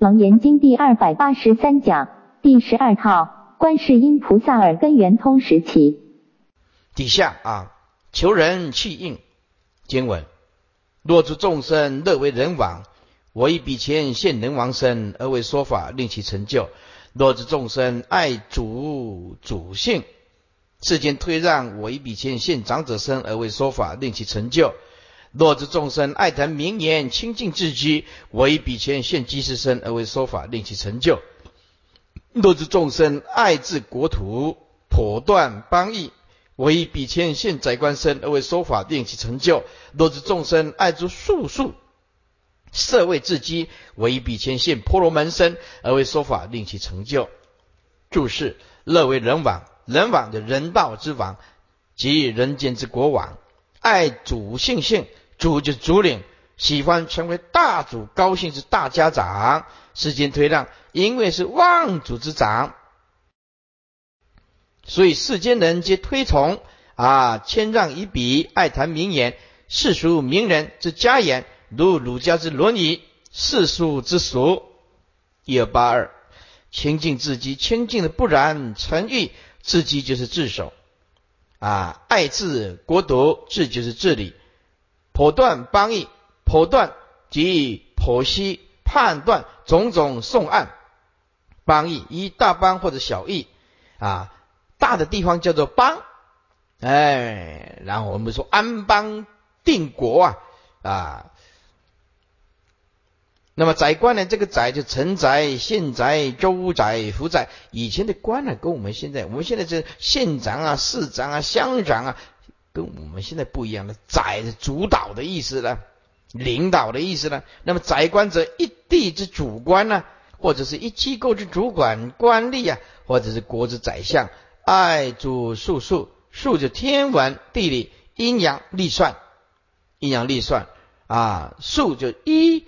楞严经第二百八十三讲第十二套观世音菩萨耳根圆通时期。底下啊，求人弃应经文：若诸众生乐为人王，我以彼前现人王身而为说法，令其成就；若诸众生爱主主性，世间推让，我以彼前现长者身而为说法，令其成就。若知众生爱谈名言，清净自居，我以彼前现机士身而为说法，令其成就；若知众生爱治国土，剖断邦邑，我以彼前现宰官身而为说法，令其成就；若知众生爱诸术数，设位自居，我以彼前现婆罗门身而为说法，令其成就。注释：乐为人王，人王的人道之王，即人间之国王，爱主性性。主就是主领，喜欢成为大主，高兴是大家长。世间推让，因为是望主之长，所以世间人皆推崇啊，谦让以彼，爱谈名言，世俗名人之家言，如儒家之伦理，世俗之俗。一二八二，清净自己，清净的不染尘欲，自己就是自守啊，爱治国土，治就是治理。剖断邦邑，剖断即剖析判断种种送案。邦邑一大邦或者小邑啊，大的地方叫做邦，哎，然后我们说安邦定国啊啊。那么宰官呢？这个宰就城宰、县宰、州宰、府宰。以前的官呢，跟我们现在，我们现在这县长啊、市长啊、乡长啊。跟我们现在不一样的，宰是主导的意思呢，领导的意思呢。那么宰官者，一地之主官呢，或者是一机构之主管官吏啊，或者是国之宰相，爱主数数，数就天文地理阴阳历算，阴阳历算啊，数就一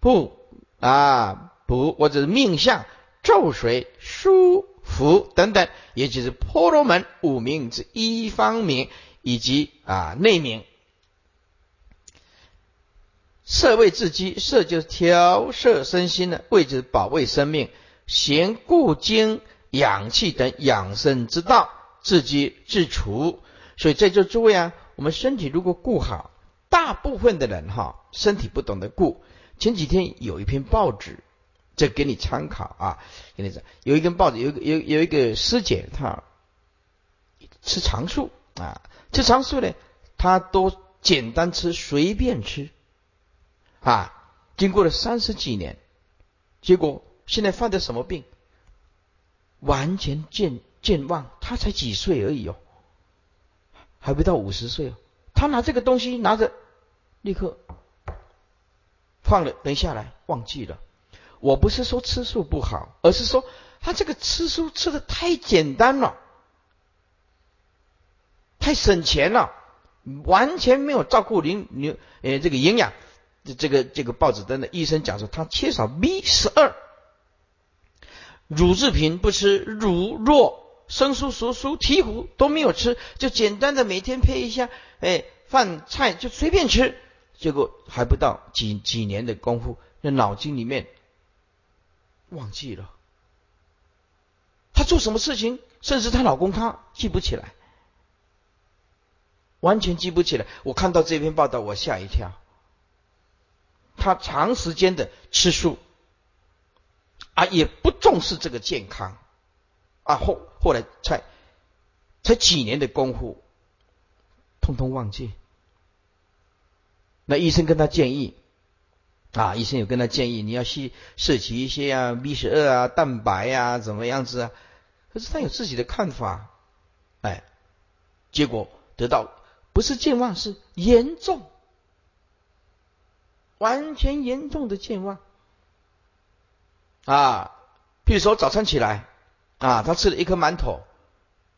不啊不，或者是命相咒水书福等等，也就是婆罗门五名之一方名。以及啊内名，设位自居，色就是调摄身心的位置，保卫生命，行固精养气等养生之道，自居自除。所以在座诸位啊，我们身体如果顾好，大部分的人哈身体不懂得顾。前几天有一篇报纸，这给你参考啊，给你讲，有一根报纸，有有有一个师姐，她吃长素啊。吃长素呢，他都简单吃，随便吃，啊，经过了三十几年，结果现在犯的什么病？完全健健忘，他才几岁而已哦，还不到五十岁哦。他拿这个东西拿着，立刻放了，等下来忘记了。我不是说吃素不好，而是说他这个吃素吃的太简单了。太省钱了，完全没有照顾您您呃这个营养，这个这个报纸登的医生讲说他缺少 B 十二，乳制品不吃，乳酪、生酥、熟酥、醍醐都没有吃，就简单的每天配一下，哎饭菜就随便吃，结果还不到几几年的功夫，那脑筋里面忘记了，她做什么事情，甚至她老公她记不起来。完全记不起来。我看到这篇报道，我吓一跳。她长时间的吃素，啊，也不重视这个健康，啊，后后来才才几年的功夫，通通忘记。那医生跟他建议，啊，医生有跟他建议，你要去摄取一些啊 B 十二啊蛋白啊怎么样子啊？可是他有自己的看法，哎，结果得到。不是健忘，是严重，完全严重的健忘啊！比如说早餐起来啊，他吃了一颗馒头，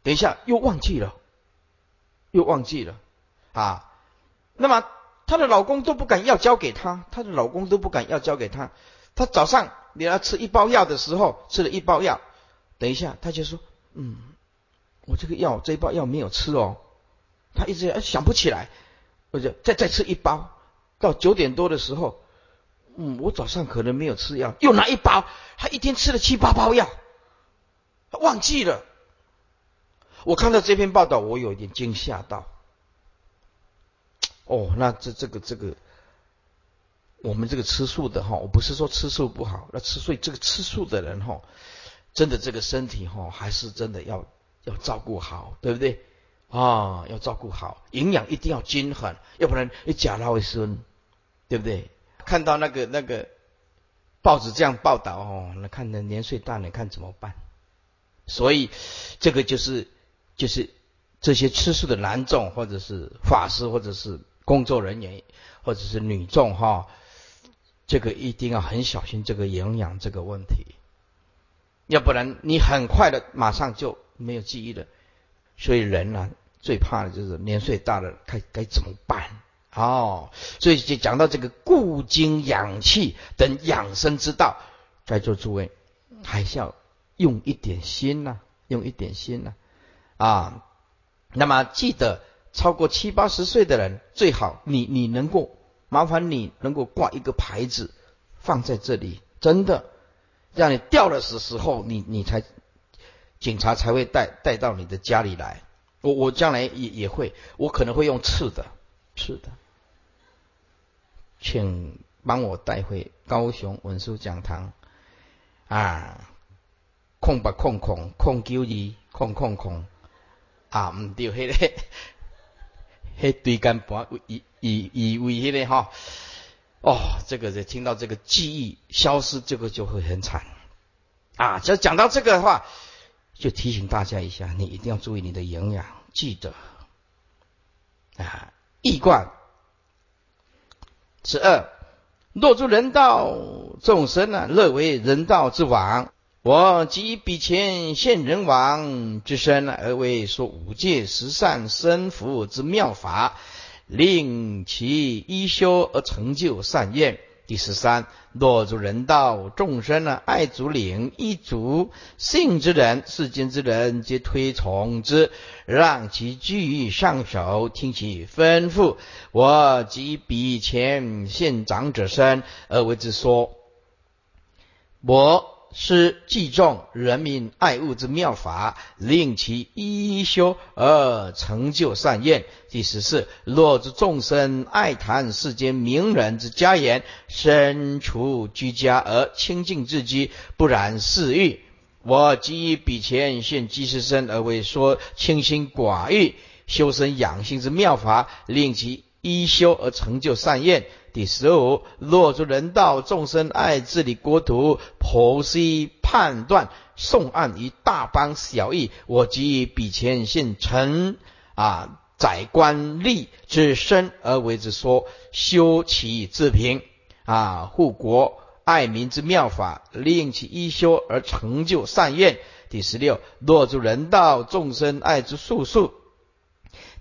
等一下又忘记了，又忘记了啊！那么她的老公都不敢要交给她，她的老公都不敢要交给她。她早上你要吃一包药的时候，吃了一包药，等一下她就说：“嗯，我这个药这一包药没有吃哦。”他一直想不起来，或者再再吃一包，到九点多的时候，嗯，我早上可能没有吃药，又拿一包，他一天吃了七八包药，忘记了。我看到这篇报道，我有一点惊吓到。哦，那这这个这个，我们这个吃素的哈，我不是说吃素不好，那吃素这个吃素的人哈，真的这个身体哈，还是真的要要照顾好，对不对？啊，要照顾好，营养一定要均衡，要不然一假老会孙，对不对？看到那个那个报纸这样报道哦，那看的年岁大，你看怎么办？所以这个就是。就是这些吃素的男众，或者是法师，或者是工作人员，或者是女众哈，这个一定要很小心这个营养这个问题，要不然你很快的马上就没有记忆了。所以人呢，最怕的就是年岁大了，该该怎么办？哦，所以就讲到这个固精养气等养生之道，在座诸位还是要用一点心呐，用一点心呐。啊，那么记得超过七八十岁的人，最好你你能够麻烦你能够挂一个牌子放在这里，真的让你掉了时时候，你你才警察才会带带到你的家里来。我我将来也也会，我可能会用刺的，刺的，请帮我带回高雄文殊讲堂啊，空八空空空九二空空空。啊，唔对，迄个，迄对干盘以以以为迄个哈，哦，这个听到这个记忆消失，这个就会很惨啊！只要讲到这个的话，就提醒大家一下，你一定要注意你的营养，记得啊，易贯十二，若诸人道众生呢，乐为人道之王。我即比前现人王之身，而为说五戒十善生福之妙法，令其一修而成就善业。第十三，若诸人道众生呢，爱足领一主信之人，世间之人皆推崇之，让其居于上首，听其吩咐。我即比前现长者身，而为之说。我。是记众人民爱物之妙法，令其一一修而成就善业。第十四，若之众生爱谈世间名人之家言，身处居家而清净自居，不染世欲。我即以彼前现即世身而为说清心寡欲、修身养性之妙法，令其依修而成就善愿。第十五，若诸人道众生爱治理国土，剖析判断送案于大邦小义，我即彼前现臣啊宰官吏之身而为之说，修其自平啊护国爱民之妙法，令其一修而成就善愿。第十六，若诸人道众生爱之术数，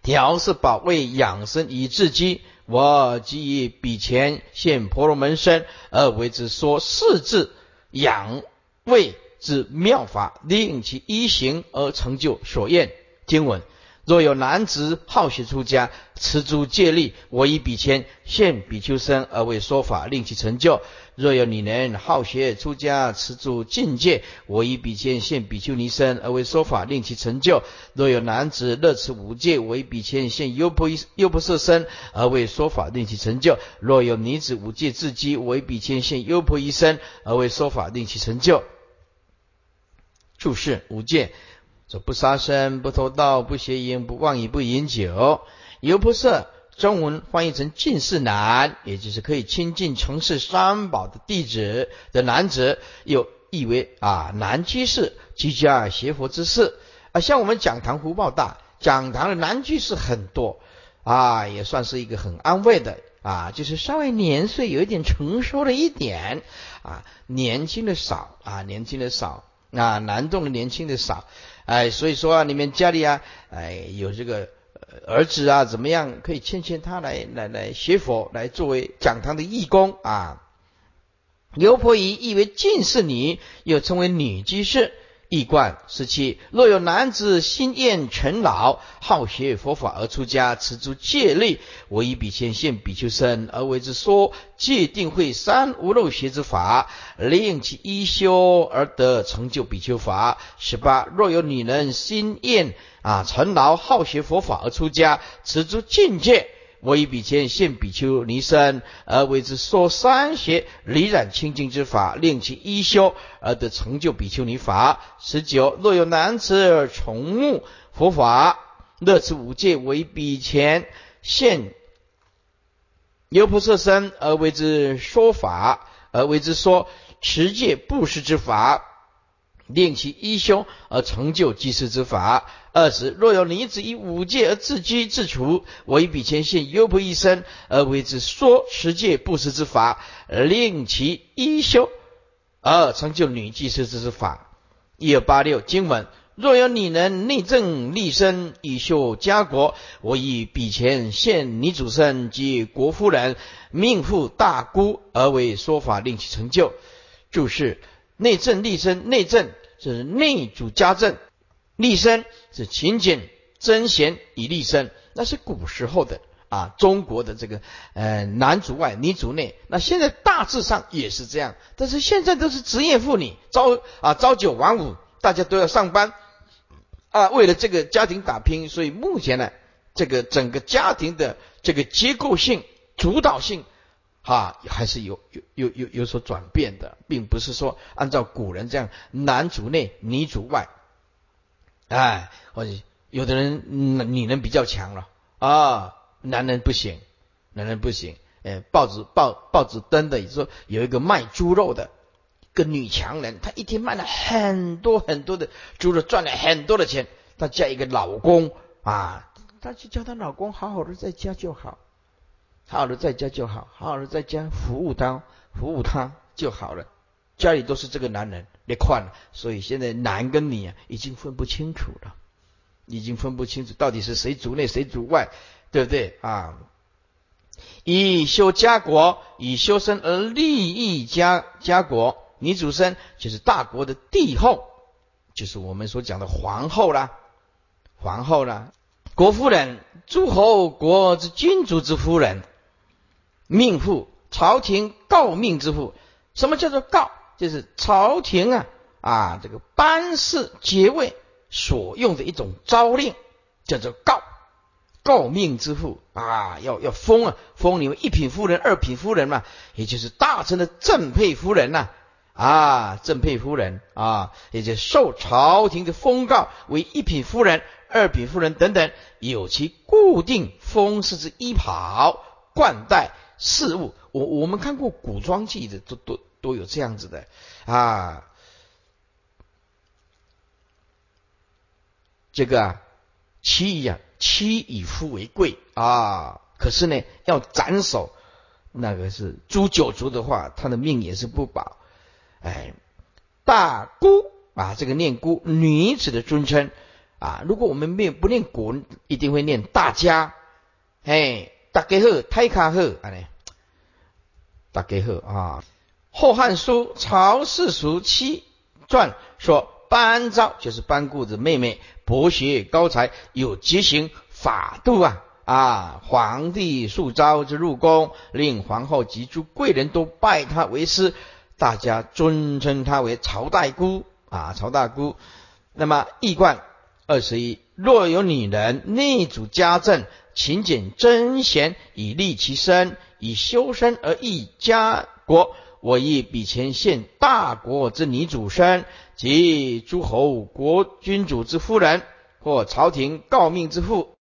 调是保卫养生以自居。我即以彼前现婆罗门身而为之说四字养胃之妙法，令其一行而成就所愿经文。若有男子好学出家，持诸戒律，我以比丘现比丘身而为说法，令其成就；若有女人好学出家，持诸境界，我以比丘现比丘尼身而为说法，令其成就；若有男子乐持五戒，我以比丘现优婆优婆塞身而为说法，令其成就；若有女子五戒自积，我以比丘现优婆夷身而为说法，令其成就。注释五戒。说不杀生，不偷盗，不邪淫，不妄语，不饮酒。优婆塞中文翻译成近士男，也就是可以亲近从事三宝的弟子的男子，又意为啊男居士居家学佛之士啊。像我们讲堂福报大，讲堂的男居士很多啊，也算是一个很安慰的啊，就是稍微年岁有一点成熟了一点啊，年轻的少啊，年轻的少啊，男众的年轻的少。哎，所以说啊，你们家里啊，哎，有这个儿子啊，怎么样可以劝劝他来来来学佛，来作为讲堂的义工啊？刘婆姨亦为近士女，又称为女居士，易观十七，若有男子心厌尘劳，好学佛法而出家，持诸戒律，我以比丘现比丘身而为之说戒定慧三无漏学之法，令其一修而得成就比丘法。十八，若有女人心厌啊尘劳，好学佛法而出家，持诸境界。我以比丘现比丘尼身，而为之说三学离染清净之法，令其一修而得成就比丘尼法。十九，若有男子崇慕佛法，乐此五戒，为比前现优婆塞身，而为之说法，而为之说持戒布施之法。令其一修而成就济世之法。二十，若有女子以五戒而自居自处，我以比前现优婆一生而为之说十戒布施之法，令其一修而成就女济世之法。一二八六经文：若有女人内政立身以修家国，我以比前现女主身及国夫人命妇大姑而为说法，令其成就。注释。内政立身，内政是内主家政，立身是勤俭贞贤以立身，那是古时候的啊，中国的这个呃男主外女主内，那现在大致上也是这样，但是现在都是职业妇女，朝啊朝九晚五，大家都要上班。啊，为了这个家庭打拼，所以目前呢，这个整个家庭的这个结构性主导性。哈，还是有有有有有所转变的，并不是说按照古人这样男主内女主外，哎，或者有的人女人比较强了啊，男人不行，男人不行。哎，报纸报报纸登的说有一个卖猪肉的，个女强人，她一天卖了很多很多的猪肉，赚了很多的钱。她嫁一个老公啊，她就叫她老公好好的在家就好。好好的在家就好，好好的在家服务她，服务她就好了。家里都是这个男人，你换了，所以现在男跟女啊已经分不清楚了，已经分不清楚到底是谁主内谁主外，对不对啊？以修家国，以修身而利益家家国。女主身就是大国的帝后，就是我们所讲的皇后啦，皇后啦，国夫人，诸侯国之君主之夫人。命妇，朝廷诰命之妇。什么叫做诰？就是朝廷啊啊，这个班事爵位所用的一种诏令，叫做告。告命之妇啊，要要封啊，封你们一品夫人、二品夫人嘛，也就是大臣的正配夫人呐啊，正配夫人啊，也就受朝廷的封告为一品夫人、二品夫人等等，有其固定封式之衣袍冠带。事物，我我们看过古装剧的，都都都有这样子的啊。这个啊，妻啊，妻以夫为贵啊。可是呢，要斩首，那个是诛九族的话，他的命也是不保。哎，大姑啊，这个念姑，女子的尊称啊。如果我们念不念古，一定会念大家。哎。大家好，太卡好，啊，大家好啊。《后汉书·曹氏叔七传》说，班昭就是班固的妹妹，博学高才，有节行法度啊啊！皇帝素招之入宫，令皇后及诸贵人都拜他为师，大家尊称他为曹大姑啊，曹大姑。那么易冠二十一，若有女人内主家政。勤俭贞贤，以利其身，以修身而益家国。我亦比前献大国之女主身，及诸侯国君主之夫人，或朝廷诰命之妇，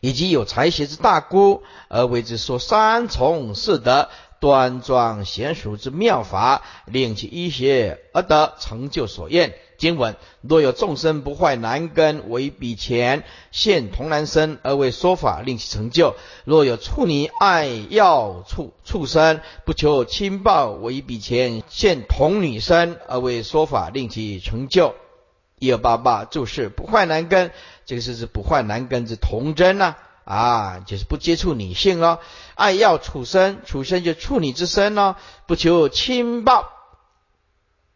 以及有才学之大姑，而为之说三从四德。端庄娴熟之妙法，令其医学而得成就所愿。经文：若有众生不坏男根，为彼前现童男身而为说法，令其成就；若有处女爱要畜畜生，不求亲报，为彼前现童女身而为说法，令其成就。一二八八注释：不坏男根，这个是指不坏男根之童真呐。啊，就是不接触女性哦，爱要处身，处身就处女之身哦，不求亲报，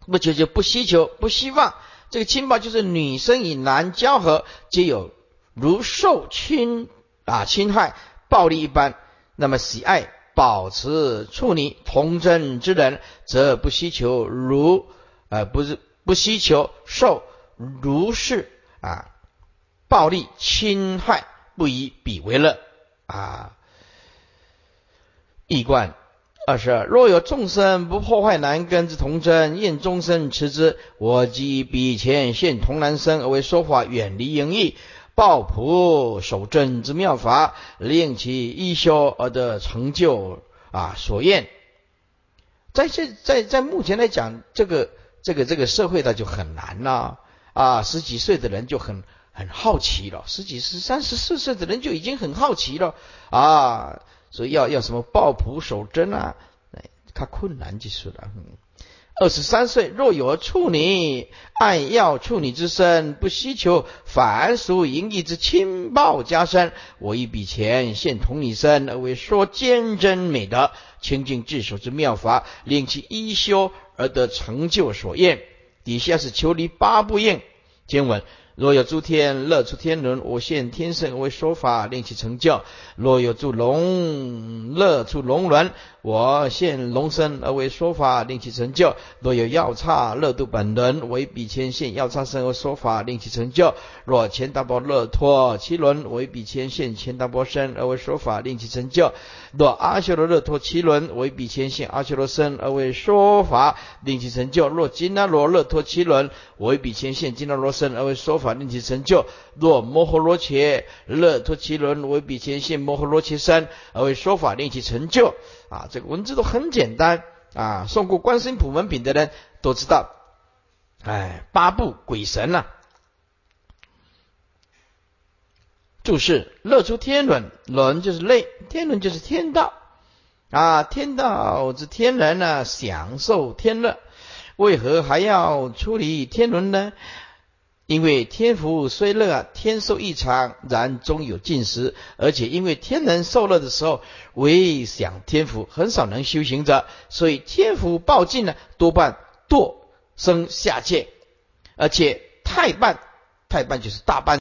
不求就不希求，不希望。这个亲报就是女生与男交合，皆有如受侵啊侵害暴力一般。那么喜爱保持处女童真之人，则不希求如呃不是不希求受如是啊暴力侵害，不以彼为乐啊。易观。二十二，若有众生不破坏男根之童真，愿终生持之，我即彼前现童男身而为说法，远离淫逸，抱朴守正之妙法，令其一修而得成就啊所愿。在这在在目前来讲，这个这个这个社会的就很难了啊！十几岁的人就很很好奇了，十几十三十四岁的人就已经很好奇了啊！所以要要什么抱朴守贞啊？哎，他困难就是了。嗯二十三岁若有处女，爱要处女之身，不希求凡俗淫逸之亲报加身。我一笔钱现同女身，而为说坚贞美德、清净智守之妙法，令其一修而得成就所愿。底下是求离八不应经文。若有诸天乐出天伦，我现天身为说法，令其成就；若有诸龙乐出龙轮，我现龙身而为说法，令其成就；若有药叉乐度本轮，为比前现药叉身而说法，令其成就；若钱大波乐托其轮，为比前现钱大波身而为说法，令其成就；若阿修罗乐托其轮，为比前现阿修罗身而为说法，令其成就；若金那罗乐托其轮，为比前现金那罗身而为说法。令其成就。若摩诃罗伽乐托其轮为比前现摩诃罗伽身而为说法，令其成就。啊，这个文字都很简单啊。诵过《观世音普门品》的人都知道。哎，八部鬼神呐。注释：乐出天伦，伦就是类，天伦就是天道啊。天道之天人呢，享受天乐，为何还要处理天伦呢？因为天福虽乐，天寿异常，然终有尽时。而且因为天人受乐的时候，唯享天福，很少能修行者，所以天福报尽呢，多半堕生下界。而且太半，太半就是大半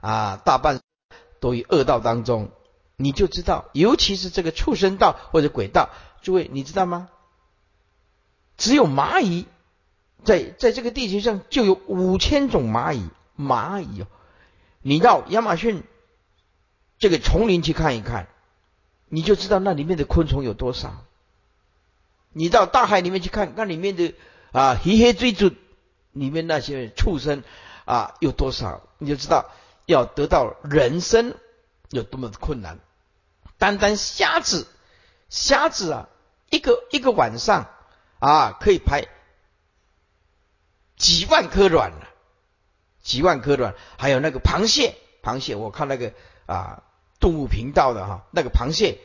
啊，大半都于恶道当中。你就知道，尤其是这个畜生道或者鬼道，诸位你知道吗？只有蚂蚁。在在这个地球上就有五千种蚂蚁，蚂蚁哦，你到亚马逊这个丛林去看一看，你就知道那里面的昆虫有多少。你到大海里面去看，那里面的啊黑黑追逐里面那些畜生啊有多少，你就知道要得到人生有多么的困难。单单虾子，虾子啊，一个一个晚上啊可以排。几万颗卵了，几万颗卵，还有那个螃蟹，螃蟹，我看那个啊动物频道的哈，那个螃蟹，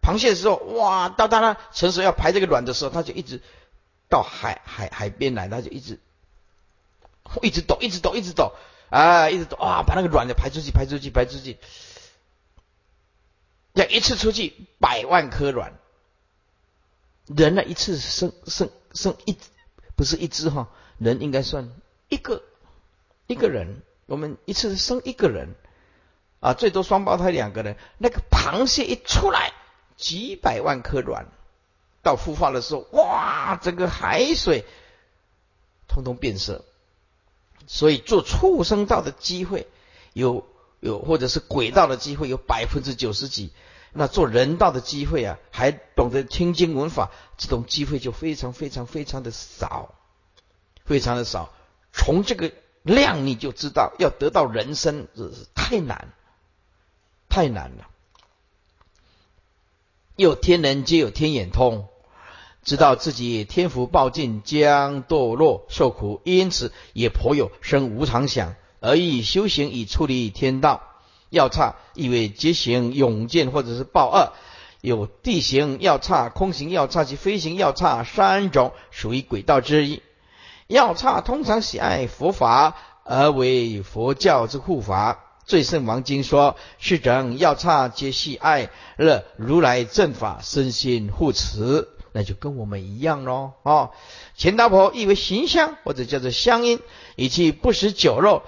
螃蟹的时候，哇，到它那成熟要排这个卵的时候，它就一直到海海海边来，它就一直一直抖，一直抖，一直抖，啊，一直抖，哇，把那个卵的排出去，排出去，排出去，要一次出去百万颗卵，人呢一次生生生一，不是一只哈。人应该算一个一个人，我们一次生一个人啊，最多双胞胎两个人。那个螃蟹一出来，几百万颗卵，到孵化的时候，哇，整个海水通通变色。所以做畜生道的机会有有，或者是鬼道的机会有百分之九十几。那做人道的机会啊，还懂得听经闻法，这种机会就非常非常非常的少。非常的少，从这个量你就知道，要得到人生是太难，太难了。有天人皆有天眼通，知道自己天福报尽，将堕落受苦，因此也颇有生无常想，而以修行以处理天道。要差意为结行永见或者是报恶，有地形要差、空行要差及飞行要差三种，属于轨道之一。药叉通常喜爱佛法，而为佛教之护法。最胜王经说：“是整药叉皆喜爱乐如来正法，身心护持。”那就跟我们一样喽。哦，钱大婆意为行香，或者叫做香音，以其不食酒肉，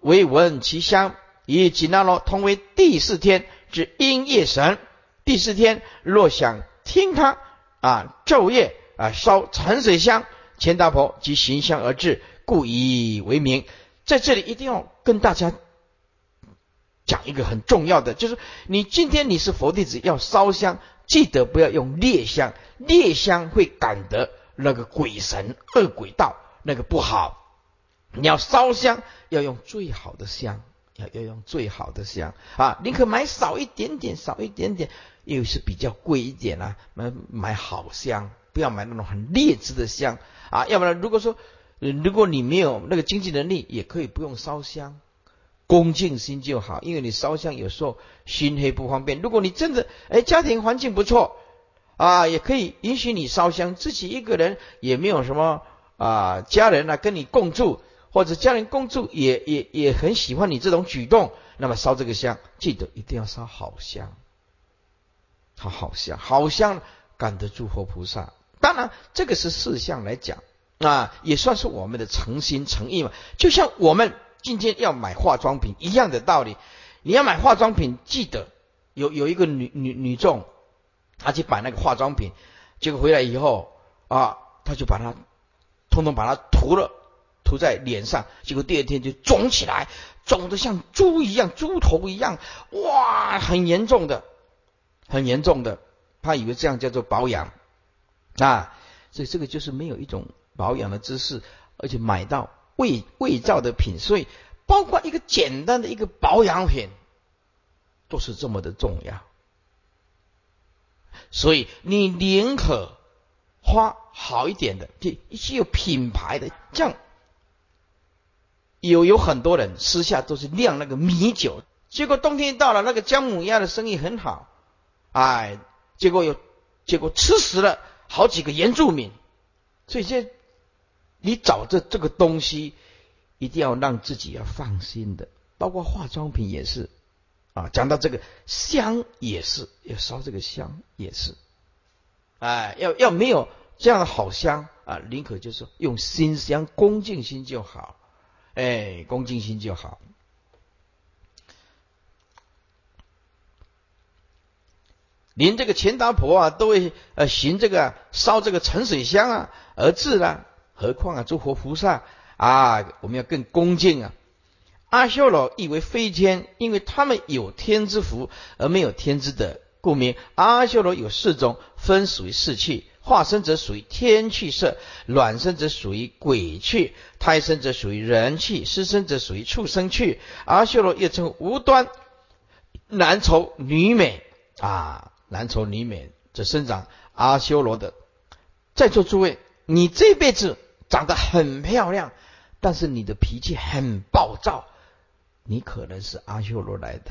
为闻其香。以紧那罗同为第四天之阴夜神。第四天若想听他啊昼夜啊烧沉水香，钱大婆即行香而至，故以为名。在这里一定要跟大家。讲一个很重要的，就是你今天你是佛弟子，要烧香，记得不要用烈香，烈香会感得那个鬼神恶鬼道，那个不好。你要烧香，要用最好的香，要要用最好的香啊！宁可买少一点点，少一点点，又是比较贵一点啊。买买好香，不要买那种很劣质的香啊。要不然，如果说如果你没有那个经济能力，也可以不用烧香。恭敬心就好，因为你烧香有时候心黑不方便。如果你真的哎家庭环境不错啊，也可以允许你烧香，自己一个人也没有什么啊家人啊跟你共住，或者家人共住也也也很喜欢你这种举动，那么烧这个香，记得一定要烧好香，好好香，好香感得诸佛菩萨。当然这个是事项来讲啊，也算是我们的诚心诚意嘛，就像我们。今天要买化妆品一样的道理，你要买化妆品，记得有有一个女女女众，她去买那个化妆品，结果回来以后啊，她就把它通通把它涂了，涂在脸上，结果第二天就肿起来，肿得像猪一样，猪头一样，哇，很严重的，很严重的，她以为这样叫做保养啊，所以这个就是没有一种保养的知识，而且买到。伪伪造的品，所以包括一个简单的一个保养品，都是这么的重要。所以你宁可花好一点的，就一些有品牌的，这样有有很多人私下都是酿那个米酒，结果冬天到了，那个姜母鸭的生意很好，哎，结果又结果吃死了好几个原住民，所以这。你找这这个东西，一定要让自己要放心的，包括化妆品也是啊。讲到这个香也是，要烧这个香也是，哎，要要没有这样的好香啊，宁可就是用心香，恭敬心就好，哎，恭敬心就好。连这个钱达婆啊，都会呃行这个烧这个沉水香啊而至了。何况啊，诸佛菩萨啊，我们要更恭敬啊。阿修罗亦为非天，因为他们有天之福而没有天之德，故名阿修罗有四种，分属于四气：化身者属于天气色，卵生者属于鬼气，胎生者属于人气，湿生者属于畜生气。阿修罗又称无端，男丑女美啊，男丑女美，这生长阿修罗的。在座诸位，你这辈子。长得很漂亮，但是你的脾气很暴躁，你可能是阿修罗来的。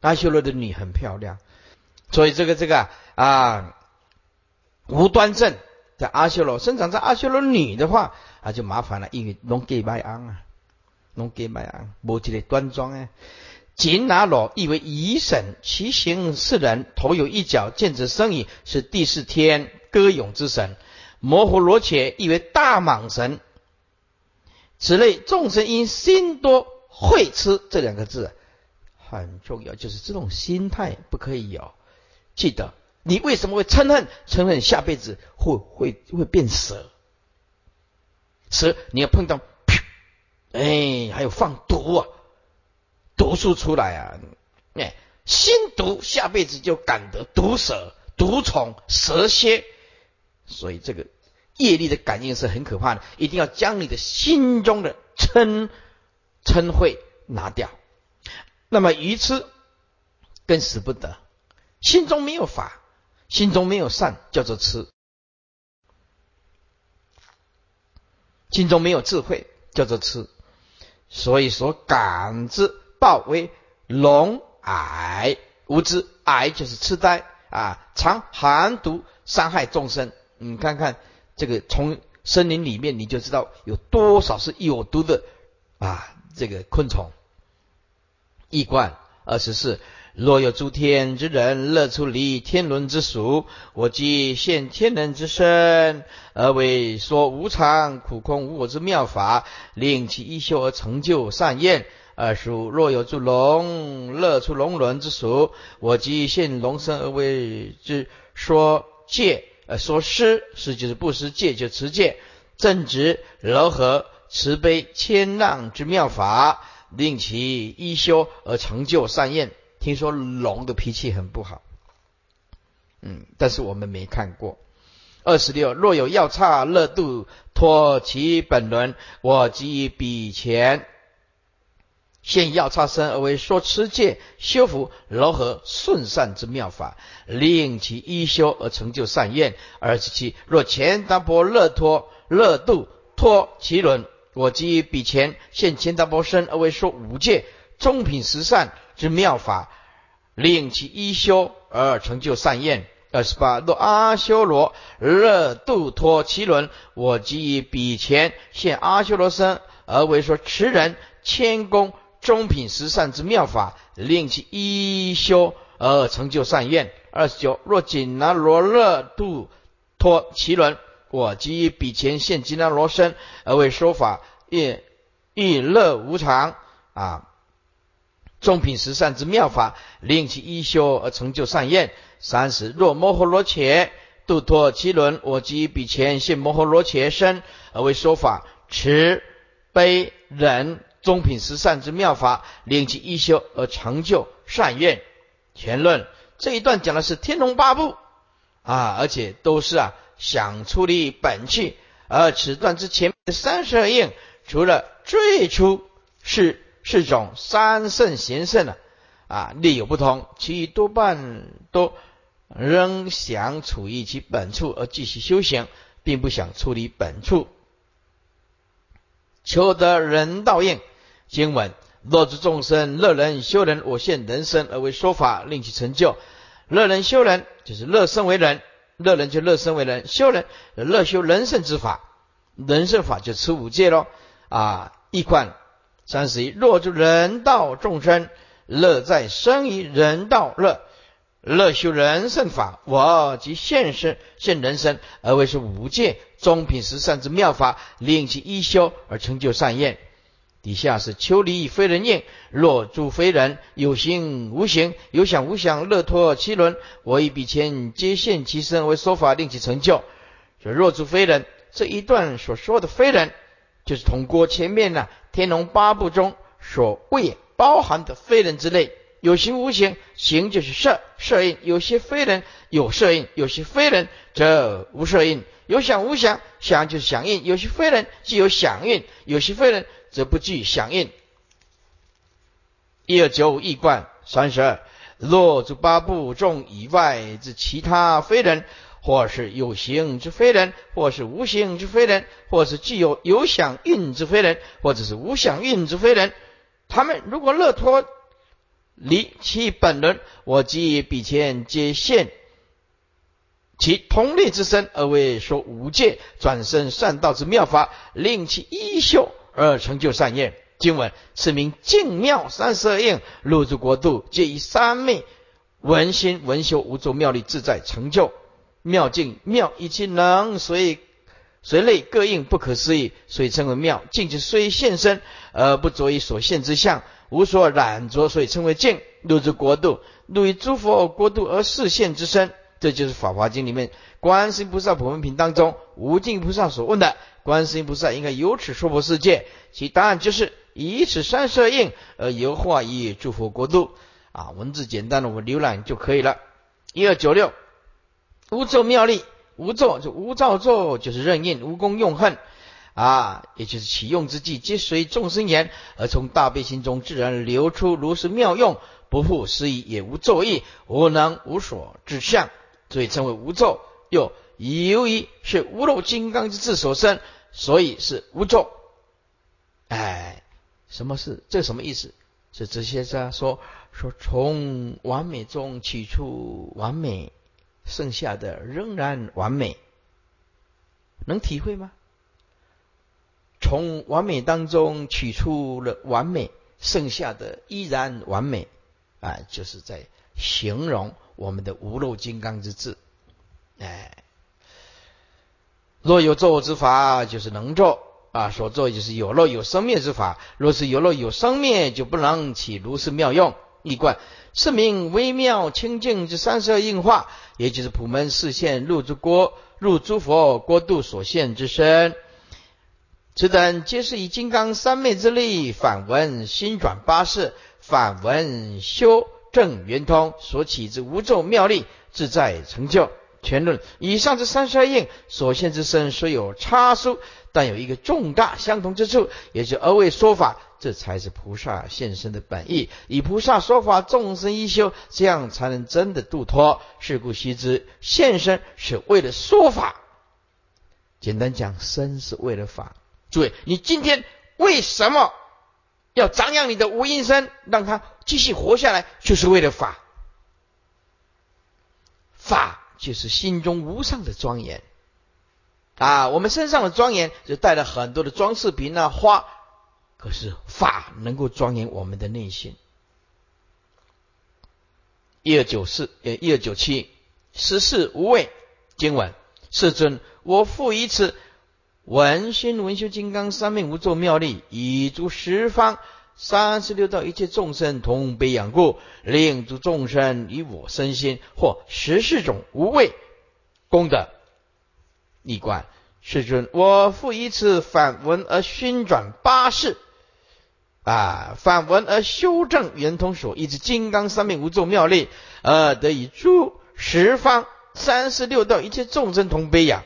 阿修罗的女很漂亮，所以这个这个啊，无端正在阿修罗生长在阿修罗女的话，那就麻烦了，因为龙给麦安啊，龙给麦安，无这个端庄啊。紧拿罗意为仪神，其形是人，头有一角，见之生矣，是第四天歌咏之神。摩诃罗伽意为大蟒神，此类众生因心多会吃这两个字很重要，就是这种心态不可以有。记得你为什么会嗔恨？嗔恨下辈子会会会变蛇，蛇你要碰到，哎，还有放毒啊，毒素出来啊，哎，心毒下辈子就感得毒蛇、毒虫、蛇蝎。所以这个业力的感应是很可怕的，一定要将你的心中的嗔嗔恚拿掉。那么愚痴更使不得，心中没有法，心中没有善，叫做痴；心中没有智慧，叫做痴。所以说，感之报为聋矮无知，矮就是痴呆啊，常寒毒伤害众生。你看看这个，从森林里面你就知道有多少是有毒的啊！这个昆虫，一冠二十四，若有诸天之人乐出离天伦之俗，我即现天人之身，而为说无常、苦空、无我之妙法，令其一修而成就善业。二十五若有诸龙乐出龙轮之属，我即现龙身而为之说戒，呃说施，施就是不施戒就持戒，正直柔和慈悲谦让之妙法，令其一修而成就善业。听说龙的脾气很不好，嗯，但是我们没看过。二十六，若有要差乐度脱其本轮，我即彼前现要差身而为说持戒修福柔和顺善之妙法，令其一修而成就善愿。二十七，若前达波乐托乐度脱其轮，我即以彼前现前达波身而为说五戒中品十善。之妙法，令其一修而成就善业。二十八，若阿修罗乐度脱其轮，我即以彼前现阿修罗身而为说持人谦恭中品十善之妙法，令其一修而成就善愿。二十九，若紧拿罗勒度脱其轮，我即以彼前现紧拿罗身而为说法，亦亦乐无常啊。中品十善之妙法，令其一修而成就善业。三十，若摩诃罗伽度脱其轮，我即彼前现摩诃罗伽身而为说法，慈悲忍中品十善之妙法，令其一修而成就善愿。前论这一段讲的是天龙八部啊，而且都是啊想出离本气。而此段之前三十二应，除了最初是。是种三圣贤圣啊，啊，略有不同，其余多半都仍想处于其本处而继续修行，并不想处理本处，求得人道应。经文：若知众生乐人修人，我现人身而为说法，令其成就。乐人修人，就是乐生为人，乐人就乐生为人，修人乐修人圣之法，人圣法就持五戒喽。啊，一观。三十一，若诸人道众生乐在生于人道乐，乐修人圣法，我即现身现人身，而为是五戒中品十善之妙法，令其一修而成就善业。底下是求离非人应，若诸非人有形无形，有想无想，乐脱其轮，我以彼前皆现其身为说法，令其成就。说若诸非人这一段所说的非人。就是通过前面呢《天龙八部》中所谓包含的非人之类，有形无形，形就是色色印，有些非人有色印，有些非人则无色印；有想无想，想就是想印，有些非人既有想印，有些非人则不具响应。一二九五一贯三十二，若诸八部众以外之其他非人。或是有形之非人，或是无形之非人，或是具有有想运之非人，或者是无想运之非人。他们如果乐脱离其本人，我即彼前皆现其同类之身，而为说无戒转生善道之妙法，令其一修而成就善业。经文是名净妙三十二应，入住国度，皆以三昧闻心闻修无著妙力自在成就。妙境妙以其能随随类各应不可思议，所以称为妙。境就虽现身而不着于所现之相，无所染着，所以称为净。入之国度，入于诸佛国度而示现之身，这就是《法华经》里面观世音菩萨普门品当中无尽菩萨所问的：观世音菩萨应该由此说佛世界？其答案就是以此三色应而游化于诸佛国度。啊，文字简单的，我们浏览就可以了。一二九六。无作妙力，无作就无造作，就是任印，无功用恨啊，也就是启用之际，皆随众生言，而从大悲心中自然流出，如是妙用，不复思议，也无作意，无能无所指相，所以称为无咒。又由于是无漏金刚之智所生，所以是无咒。哎，什么是这什么意思？是这些在说说从完美中取出完美。剩下的仍然完美，能体会吗？从完美当中取出了完美，剩下的依然完美啊，就是在形容我们的无漏金刚之智。哎，若有作之法，就是能作啊，所作就是有漏有生灭之法。若是有漏有生灭，就不能起如是妙用。一观是名微妙清净之三十二应化，也就是普门示现入诸国入诸佛国度所现之身。此等皆是以金刚三昧之力，反闻心转八识，反闻修正圆通所起之无咒妙力，自在成就。全论以上之三十二应所现之身虽有差殊，但有一个重大相同之处，也是而为说法，这才是菩萨现身的本意。以菩萨说法，众生一修，这样才能真的度脱。是故须知，现身是为了说法。简单讲，身是为了法。诸位，你今天为什么要长养你的无因身，让他继续活下来？就是为了法。法。就是心中无上的庄严啊！我们身上的庄严就带了很多的装饰品啊花，可是法能够庄严我们的内心。一二九四，呃，一二九七，十四无畏经文，世尊，我复以此文心文修金刚三昧无咒妙力，以诸十方。三十六道一切众生同悲仰故，令诸众生以我身心或十四种无畏功德逆观。世尊，我复以此反闻而熏转八世啊，反闻而修正圆通所一之金刚三昧无咒妙力，而得以诸十方三十六道一切众生同悲仰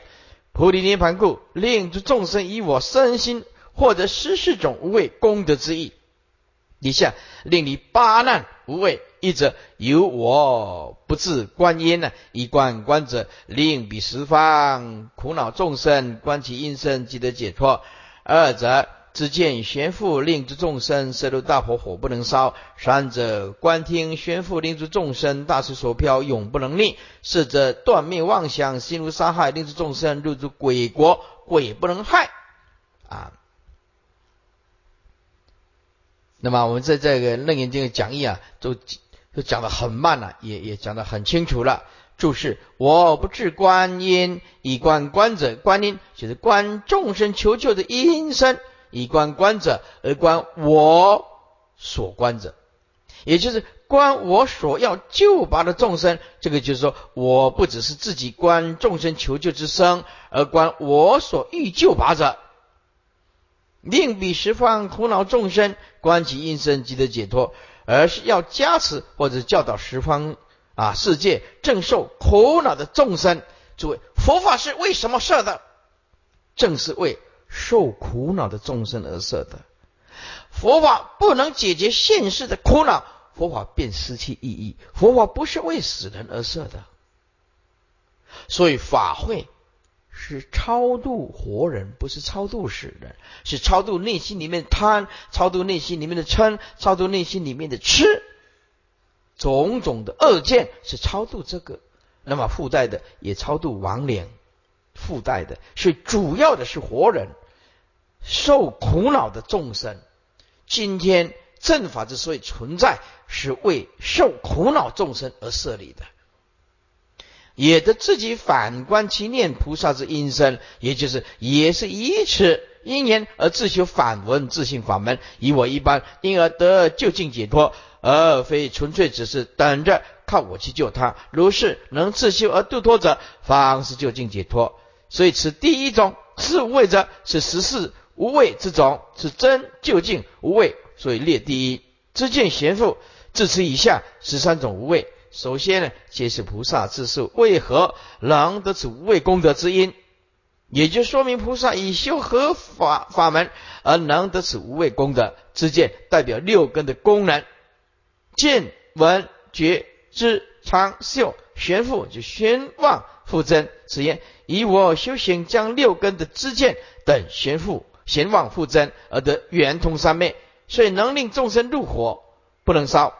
菩提涅盘故，令诸众生以我身心获得十四种无畏功德之意。以下令你八难无畏，一则由我不自观音呢？以观观者，令彼十方苦恼众生观其因身，即得解脱；二者只见玄父令诸众生摄入大火，火不能烧；三者观听玄父令诸众生大水所漂，永不能溺；四者断灭妄想，心如杀害，令诸众生入诸鬼国，鬼不能害。啊。那么我们在这个楞严经的讲义啊，都都讲的很慢了，也也讲的很清楚了。注释：我不治观音，以观观者，观音就是观众生求救的因身，以观观者而观我所观者，也就是观我所要救拔的众生。这个就是说，我不只是自己观众生求救之身，而观我所欲救拔者。令彼十方苦恼众生观其因身即得解脱，而是要加持或者教导十方啊世界正受苦恼的众生。诸位，佛法是为什么设的？正是为受苦恼的众生而设的。佛法不能解决现世的苦恼，佛法便失去意义。佛法不是为死人而设的，所以法会。是超度活人，不是超度死人，是超度内心里面贪，超度内心里面的嗔，超度内心里面的痴，种种的恶见是超度这个，那么附带的也超度亡灵，附带的是主要的是活人受苦恼的众生。今天正法之所以存在，是为受苦恼众生而设立的。也得自己反观其念菩萨之因身，也就是也是以此因缘而自修反闻自性法门，以我一般，因而得就近解脱，而非纯粹只是等着靠我去救他。如是能自修而度脱者，方是就近解脱。所以此第一种是无畏者，是十四无畏之种，是真究竟无畏，所以列第一。知见贤父，至此以下十三种无畏。首先呢，皆是菩萨自受，为何能得此无畏功德之因？也就说明菩萨以修合法法门而能得此无畏功德之见，代表六根的功能：见、闻、觉、知、常、嗅、玄父，就宣望复增。此言以我修行将六根的知见等玄复、玄妄复增而得圆通三昧，所以能令众生入火不能烧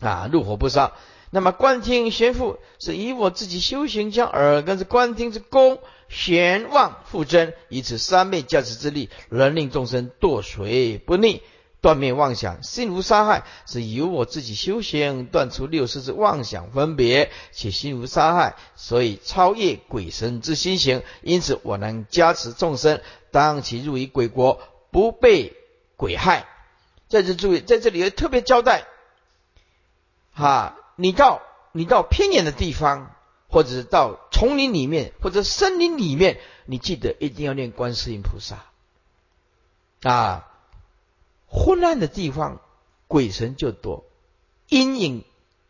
啊，入火不烧。那么观听玄复是以我自己修行将耳根之观听之功玄妄复增，以此三昧加持之力，能令众生堕水不溺。断灭妄想，心无杀害，是由我自己修行断除六识之妄想分别，且心无杀害，所以超越鬼神之心行。因此，我能加持众生，当其入于鬼国，不被鬼害。在这注意，在这里要特别交代，哈，你到你到偏远的地方，或者是到丛林里面，或者森林里面，你记得一定要念观世音菩萨啊。昏暗的地方，鬼神就多；阴影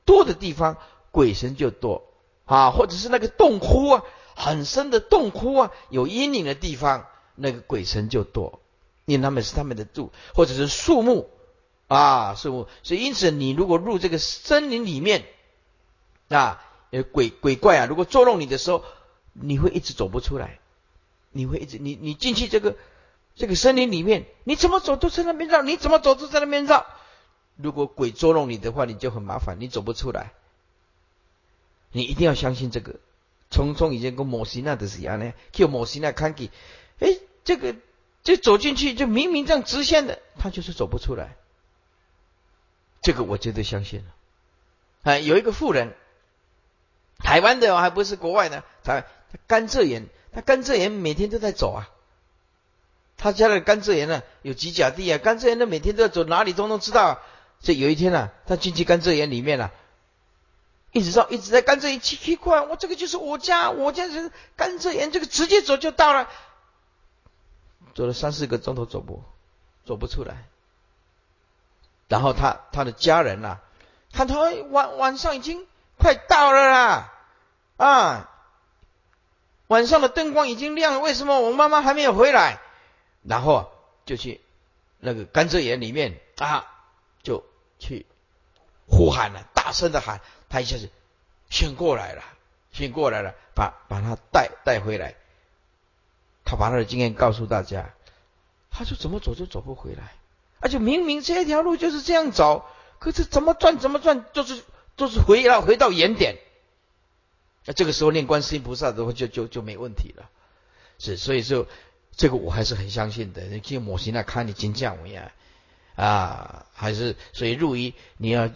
多的地方，鬼神就多啊。或者是那个洞窟啊，很深的洞窟啊，有阴影的地方，那个鬼神就多，因为他们是他们的住，或者是树木啊，树木。所以因此，你如果入这个森林里面啊，呃，鬼鬼怪啊，如果捉弄你的时候，你会一直走不出来，你会一直你你进去这个。这个森林里面，你怎么走都在那边绕，你怎么走都在那边绕。如果鬼捉弄你的话，你就很麻烦，你走不出来。你一定要相信这个。匆匆已经跟摩西那的是一样呢，叫摩西那看给，哎，这个就走进去就明明这样直线的，他就是走不出来。这个我绝对相信了。啊，有一个富人，台湾的还不是国外的，他甘蔗园，他甘蔗园每天都在走啊。他家的甘蔗园呢，有几甲地啊？甘蔗园他每天都要走哪里，通通知道。所以有一天呢，他进去甘蔗园里面了，一直绕，一直在甘蔗园奇奇怪，我这个就是我家，我家是甘蔗园，这个直接走就到了。走了三四个钟头，走不，走不出来。然后他他的家人呐，看他晚晚上已经快到了啦，啊，晚上的灯光已经亮了，为什么我妈妈还没有回来？然后就去那个甘蔗园里面啊，就去呼喊了，大声的喊，他一下子醒过来了，醒过来了，把把他带带回来，他把他的经验告诉大家，他说怎么走都走不回来，而且明明这条路就是这样走，可是怎么转怎么转就是都是回到回到原点，那这个时候念观世音菩萨的话就就就没问题了，是所以说。这个我还是很相信的。你去模型来看，你金价怎样啊？还是所以入于你要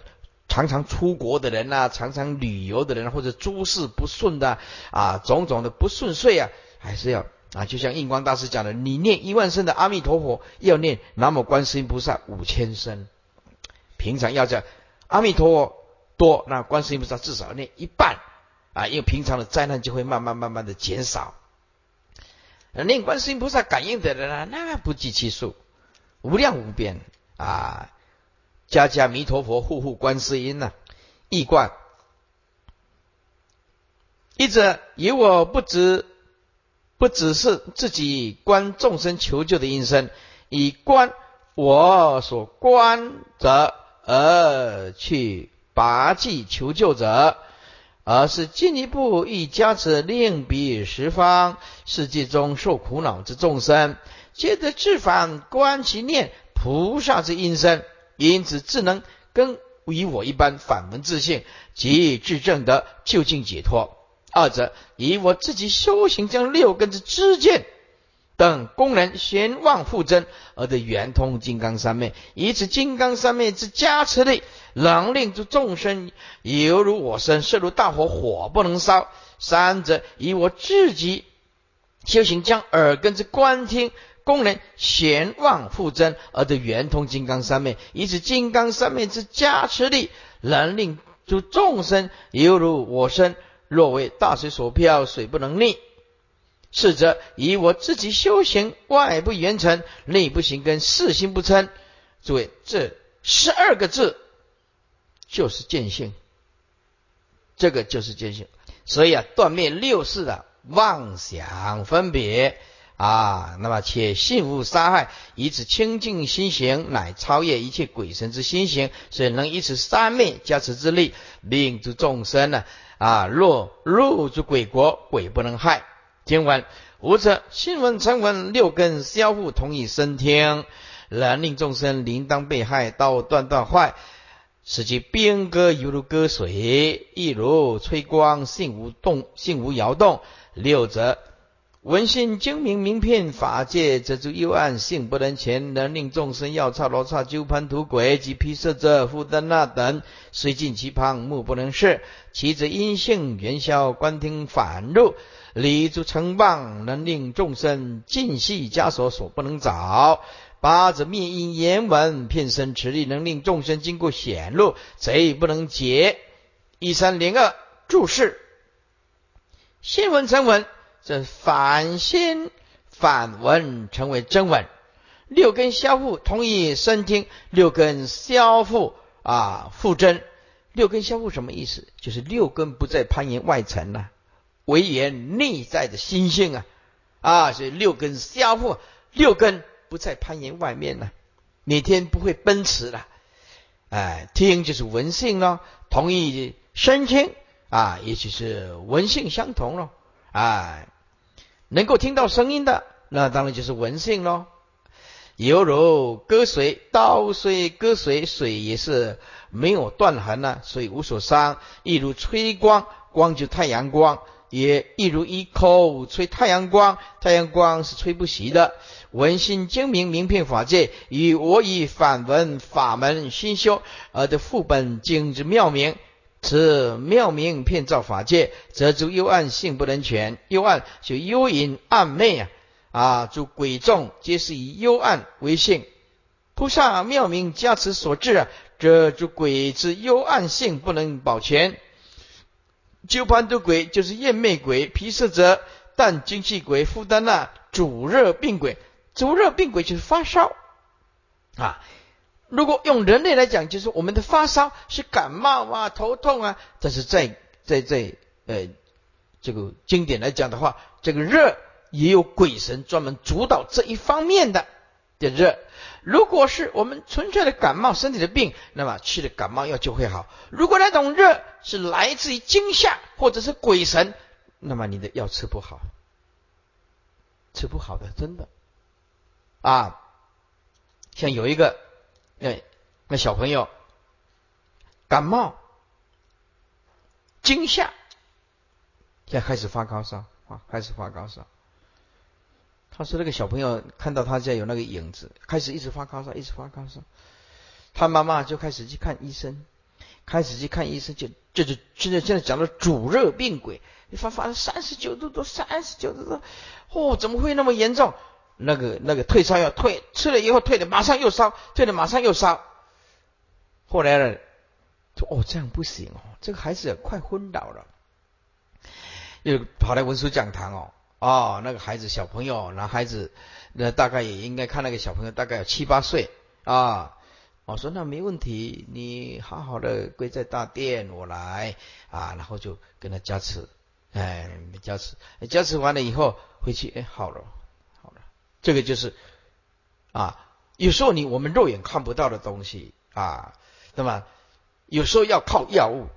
常常出国的人呐，常常旅游的人，或者诸事不顺的啊，种种的不顺遂啊，还是要啊，就像印光大师讲的，你念一万声的阿弥陀佛，要念南无观世音菩萨五千声。平常要这样阿弥陀佛多，那观世音菩萨至少念一半啊，因为平常的灾难就会慢慢慢慢的减少。念观世音菩萨感应的人啊，那不计其数，无量无边啊！家家弥陀佛，户户观世音呐，一观。一者以我不知，不只是自己观众生求救的因身，以观我所观者而去拔济求救者。而是进一步亦加持令彼十方世界中受苦恼之众生，皆得自反观其念菩萨之音声，因此智能跟与我一般反闻自性即至正德就近解脱。二者以我自己修行将六根之知见等功能玄妄复增而得圆通金刚三昧，以此金刚三昧之加持力。能令诸众生犹如我身，摄入大火，火不能烧。三者以我自己修行，将耳根之观听功能玄妄复增，而得圆通金刚三昧。以此金刚三昧之加持力，能令诸众生犹如我身。若为大水所漂，水不能逆。是则以我自己修行，外不圆成，内不行根，四心不称。诸位，这十二个字。就是见性，这个就是见性，所以啊，断灭六世的妄想分别啊，那么且信无杀害，以此清净心行，乃超越一切鬼神之心行，所以能以此三昧加持之力，令诸众生呢啊，若入诸鬼国，鬼不能害。听闻无者新闻成闻六根相互同以生听，能令众生铃当被害，刀断断坏。使其边歌犹如歌水，亦如吹光，性无动，性无摇动。六者闻信精明，名片法界，则诸幽暗性不能前，能令众生药叉罗刹纠盘土鬼及毗舍者、富丹那等，虽尽其旁，目不能视。其则阴性元宵，观听反入，离诸成棒，能令众生尽系枷锁，所不能找。八则灭因言文，片身持力，能令众生经过显露，贼不能解。一三零二注释：先文成文。这反先反文成为真文，六根相互同意身听，六根相互啊复真，六根相互什么意思？就是六根不再攀岩外层了，唯言内在的心性啊啊，所以六根相互，六根不再攀岩外面了，每天不会奔驰了，哎，听就是闻性咯，同意身听啊，也就是闻性相同咯。哎，能够听到声音的，那当然就是闻性咯。犹如割水，刀虽割水，水也是没有断痕呢，所以无所伤。亦如吹光，光就太阳光，也亦如一口吹太阳光，太阳光是吹不熄的。文心精明，名片法界，与我以反闻法门心修而得副本经之妙名。此妙名骗造法界，则诸幽暗性不能全。幽暗就幽隐暗昧啊！啊，诸鬼众皆是以幽暗为性。菩萨妙名加持所致啊，这诸鬼之幽暗性不能保全。鸠盘毒鬼就是厌魅鬼，皮色者但精气鬼，负担那主热病鬼。主热病鬼就是发烧啊。如果用人类来讲，就是我们的发烧是感冒啊、头痛啊。但是在在在呃这个经典来讲的话，这个热也有鬼神专门主导这一方面的的热。如果是我们纯粹的感冒身体的病，那么吃了感冒药就会好。如果那种热是来自于惊吓或者是鬼神，那么你的药吃不好，吃不好的，真的啊。像有一个。哎，那小朋友感冒、惊吓，现在开始发高烧啊，开始发高烧。他说那个小朋友看到他家有那个影子，开始一直发高烧，一直发高烧。他妈妈就开始去看医生，开始去看医生，就就是现在现在讲的主热病鬼，你发发三十九度多，三十九度多，哦，怎么会那么严重？那个那个退烧药退吃了以后退的马上又烧，退的马上又烧。后来呢，说哦这样不行哦，这个孩子快昏倒了，又跑来文殊讲堂哦，哦那个孩子小朋友男孩子，那大概也应该看那个小朋友大概有七八岁啊。我说那没问题，你好好的跪在大殿，我来啊，然后就跟他加持，哎加持，加持完了以后回去哎好了。这个就是啊，有时候你我们肉眼看不到的东西啊，那么有时候要靠药物，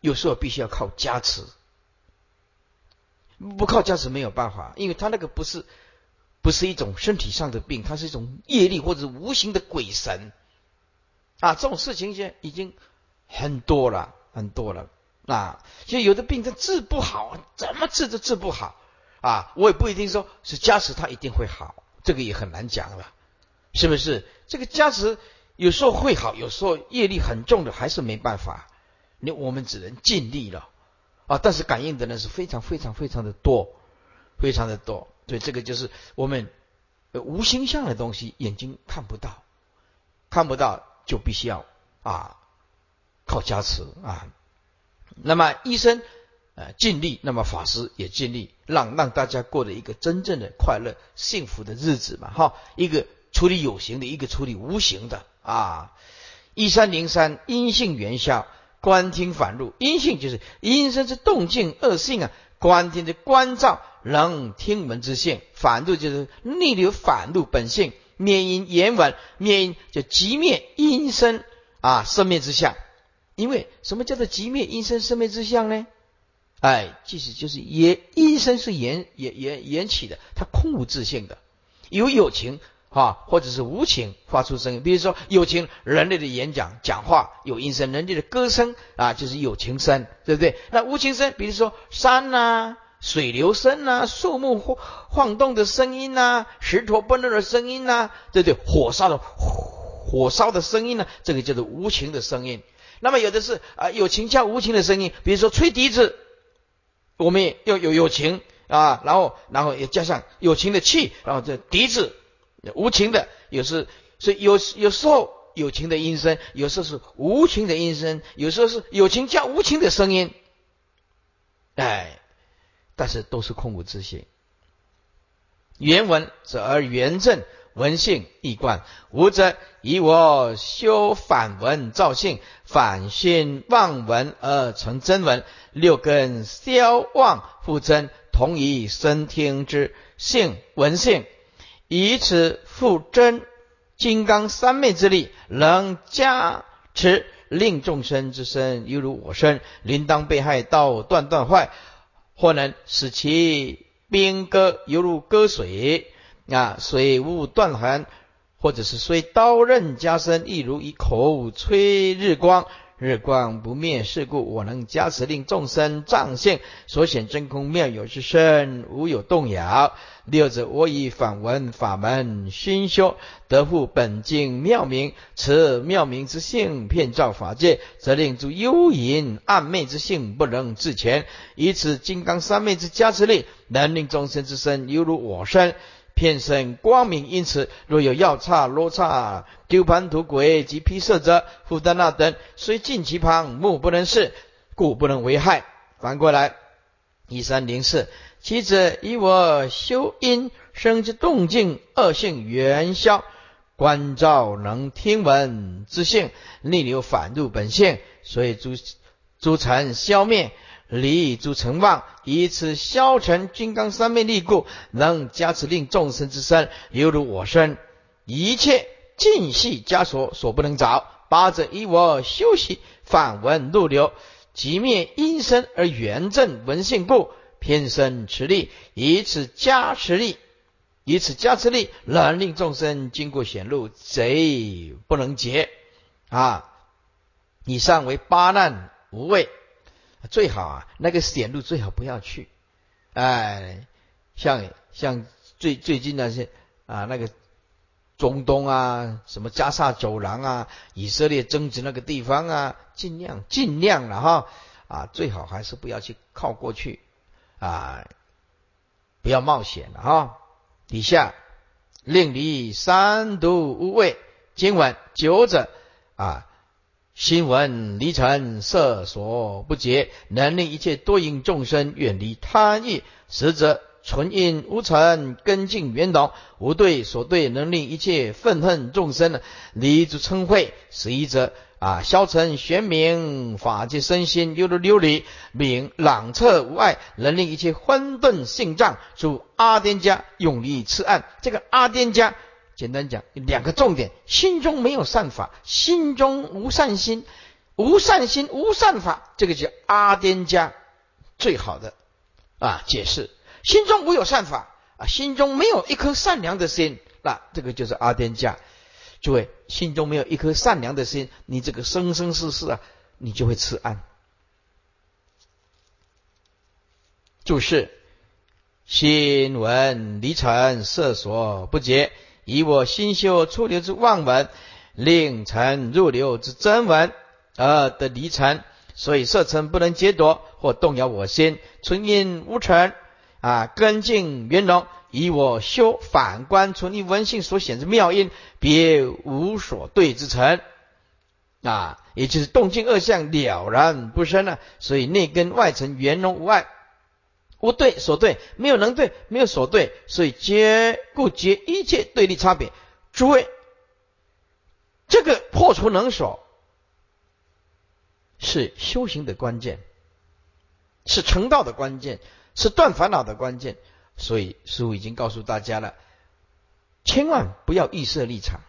有时候必须要靠加持，不靠加持没有办法，因为他那个不是不是一种身体上的病，它是一种业力或者无形的鬼神啊，这种事情现在已经很多了，很多了啊，所以有的病它治不好，怎么治都治不好啊，我也不一定说是加持它一定会好。这个也很难讲了，是不是？这个加持有时候会好，有时候业力很重的还是没办法。你我们只能尽力了啊！但是感应的人是非常非常非常的多，非常的多。所以这个就是我们呃无形象的东西，眼睛看不到，看不到就必须要啊靠加持啊。那么医生。呃，尽力，那么法师也尽力，让让大家过的一个真正的快乐、幸福的日子嘛，哈，一个处理有形的，一个处理无形的啊。一三零三，阴性元宵，观听反入，阴性就是阴身之动静，恶性啊，观听的观照，能听闻之性，反入就是逆流反入本性，灭阴言稳，灭阴就即灭阴身啊，生灭之相。因为什么叫做即灭阴身生灭之相呢？哎，即使就是言，音声是言言言言起的，它空无自性的，有有情啊，或者是无情发出声音。比如说有情，人类的演讲讲话有音声，人类的歌声啊就是有情声，对不对？那无情声，比如说山呐、水流声呐，树木晃晃动的声音呐，石头崩落的声音呐，对对，火烧的火烧的声音呢，这个叫做无情的声音。那么有的是啊有情加无情的声音，比如说吹笛子，我们也要有有情啊，然后然后也加上有情的气，然后这笛子无情的，有时是有有时候有情的音声，有时候是无情的音声，有时候是有情加无情的声音，哎，但是都是空无自性。原文则而原正。文性易观，无则以我修反文造性，反性妄文而成真文。六根消妄复真，同以身听之性文性，以此复真金刚三昧之力，能加持令众生之身犹如我身，铃当被害，道断断坏，或能使其兵戈犹如割水。啊，虽无断痕，或者是虽刀刃加身，亦如以口吹日光，日光不灭，是故我能加持令众生障性所显真空妙有之身，无有动摇。六者，我以反闻法门熏修，得复本经妙明，此妙明之性，遍照法界，则令诸幽隐暗昧之性不能自全。以此金刚三昧之加持力，能令众生之身犹如我身。片身光明，因此若有药叉、罗刹、丢盘土鬼及披色者，复丹那等，虽近其旁，目不能视，故不能为害。反过来，一三零四，其者以我修因生之动静恶性元消，观照能听闻之性，逆流反入本性，所以诸诸尘消灭。离诸成妄，以此消沉金刚三昧力故，能加持令众生之身犹如我身，一切尽系枷锁，所不能找。八者以我修习反闻入流，即灭阴身而圆正闻性故，偏生持力，以此加持力，以此加持力，能令众生经过显露，贼不能劫。啊，以上为八难无畏。最好啊，那个险路最好不要去，哎，像像最最近那些啊，那个中东啊，什么加萨走廊啊，以色列争执那个地方啊，尽量尽量了哈，啊，最好还是不要去靠过去啊，不要冒险了哈。底下令离三毒无畏今晚九者啊。心闻离尘色所不结，能令一切多因众生远离贪欲；实则纯因无尘根净圆融，无对所对，能令一切愤恨众生离诸嗔恚。十一者啊，消沉玄明法界身心犹如琉璃明朗彻无碍，能令一切混沌性障诸阿颠家永离此岸。这个阿颠家。简单讲，两个重点：心中没有善法，心中无善心，无善心无善法，这个叫阿颠家最好的啊解释。心中无有善法啊，心中没有一颗善良的心，那这个就是阿颠家。诸位，心中没有一颗善良的心，你这个生生世世啊，你就会吃暗。注释：心闻离尘色所不觉。以我心修出流之妄闻，令尘入流之真闻，而得离尘，所以色尘不能劫夺或动摇我心。纯因无尘啊，根净圆融。以我修反观纯因闻性所显之妙音，别无所对之尘啊，也就是动静二相了然不生了。所以内根外尘圆融无碍。无对所对，没有能对，没有所对，所以皆故结一切对立差别。诸位，这个破除能所是修行的关键，是成道的关键，是断烦恼的关键。所以师父已经告诉大家了，千万不要预设立场，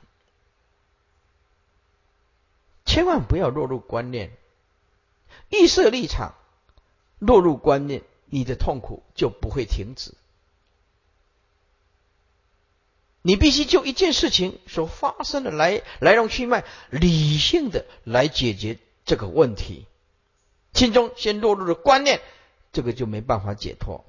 千万不要落入观念，预设立场，落入观念。你的痛苦就不会停止。你必须就一件事情所发生的来来龙去脉，理性的来解决这个问题。心中先落入了观念，这个就没办法解脱。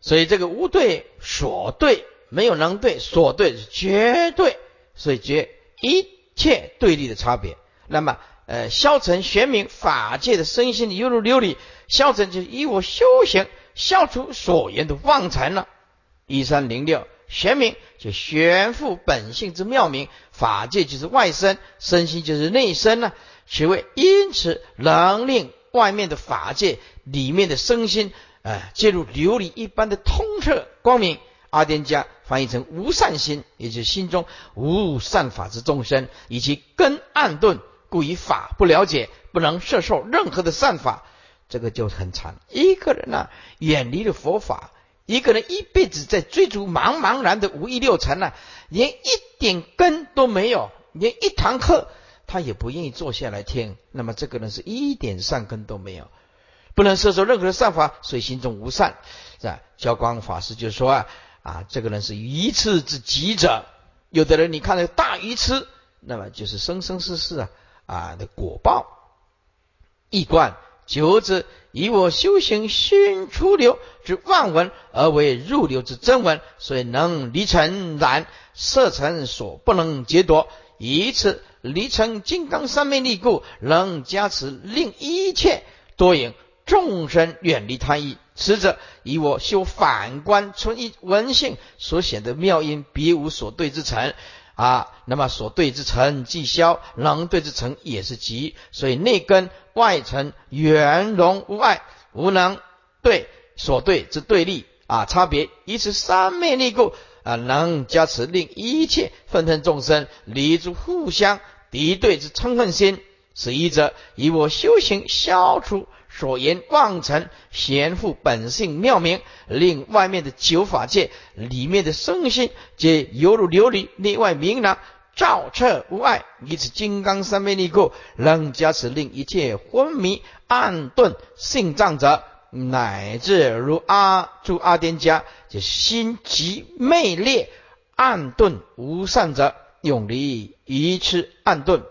所以这个无对所对没有能对，所对是绝对，所以绝一切对立的差别。那么，呃，消沉玄冥法界的身心犹如琉璃，消沉就是依我修行消除所言的妄尘了。一三零六玄冥就玄复本性之妙明，法界就是外身，身心就是内身呢。其为因此能令外面的法界里面的身心。哎，介入琉璃一般的通彻光明，阿典家翻译成无善心，也就是心中无善法之众生，以及根暗钝，故以法不了解，不能摄受任何的善法，这个就很惨。一个人呢，远离了佛法，一个人一辈子在追逐茫茫然的五欲六尘呢，连一点根都没有，连一堂课他也不愿意坐下来听，那么这个人是一点善根都没有。不能摄受任何的善法，所以心中无善，是吧？教光法师就说啊啊，这个人是愚痴之极者。有的人你看那个大愚痴，那么就是生生世世啊啊的果报。一观久之，以我修行心出流之万文，而为入流之真文，所以能离尘染色尘所不能劫夺。以此离尘金刚三昧力故，能加持令一切多影。众生远离贪欲，此者以我修反观存一文性所显的妙音，别无所对之成啊。那么所对之成即消，能对之成也是极。所以内根外尘圆融无碍，无能对所对之对立啊差别，以此三昧力故啊，能加持令一切纷纷众生离诸互相敌对之嗔恨心。此一者以我修行消除。所言妄尘贤复本性妙明，令外面的九法界里面的身心皆犹如琉璃内外明朗，照彻无碍。以此金刚三昧力故，能加持令一切昏迷暗钝性障者，乃至如阿住阿颠家，就心极昧劣暗钝无善者，永离愚痴暗钝。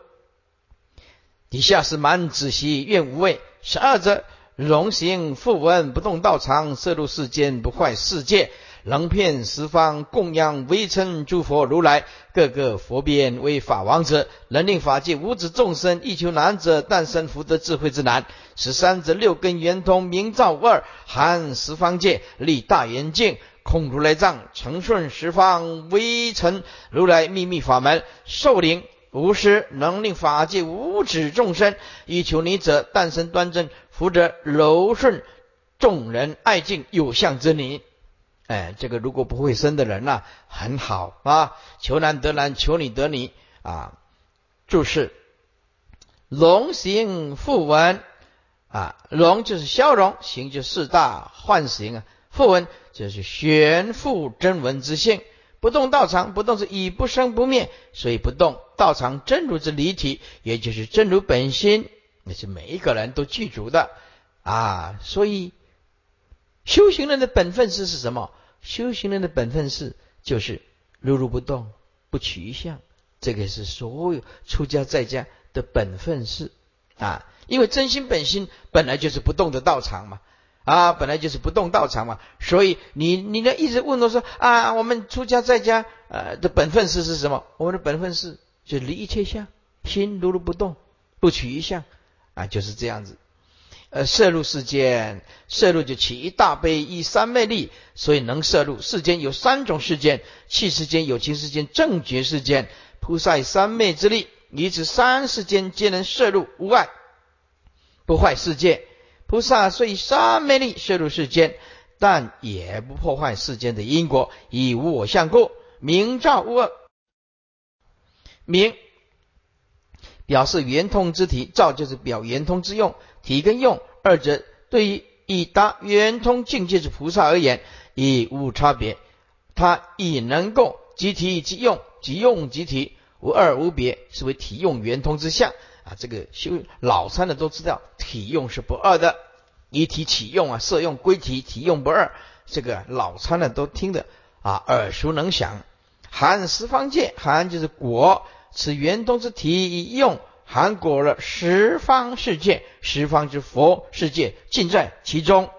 底下是满子息愿无畏。十二者，荣行复闻不动道场，摄入世间不坏世界，能遍十方供养微称诸佛如来，各个佛边为法王者，能令法界无子众生欲求难者诞生福德智慧之难。十三者，六根圆通，明照无二，含十方界，立大圆镜，空如来藏，承顺十方微尘如来秘密法门，受灵。无师能令法界无止众生以求你者诞生端正福德柔顺众人爱敬有相之理。哎，这个如果不会生的人呐，很好啊，求男得男，求女得女啊。注释：龙行复文啊，龙就是消融，行就四大幻形啊，复文就是玄复真文之性。不动道场，不动是以不生不灭，所以不动道场真如之离体，也就是真如本心，那是每一个人都具足的啊。所以修行人的本分是是什么？修行人的本分是就是如如不动，不取相。这个是所有出家在家的本分是啊，因为真心本心本来就是不动的道场嘛。啊，本来就是不动道场嘛，所以你你呢一直问我说啊，我们出家在家呃的本分是是什么？我们的本分是就离一切相，心如如不动，不取一相啊，就是这样子。呃，摄入世间，摄入就起一大悲一三昧力，所以能摄入世间有三种世间：气世间、有情世间、正觉世间。菩萨三昧之力，以此三世间皆能摄入无碍，不坏世界。菩萨虽三昧力摄入世间，但也不破坏世间的因果，以无我相故，明照无二。明表示圆通之体，照就是表圆通之用，体跟用二者对于已达圆通境界之菩萨而言，已无差别。他已能够即体即用，即用即体，无二无别，是为体用圆通之相。啊，这个修老参的都知道，体用是不二的，一体起用啊，色用归体，体用不二。这个老参的都听得啊耳熟能详。含十方界，含就是果，此圆通之体一用，含果了十方世界，十方之佛世界尽在其中。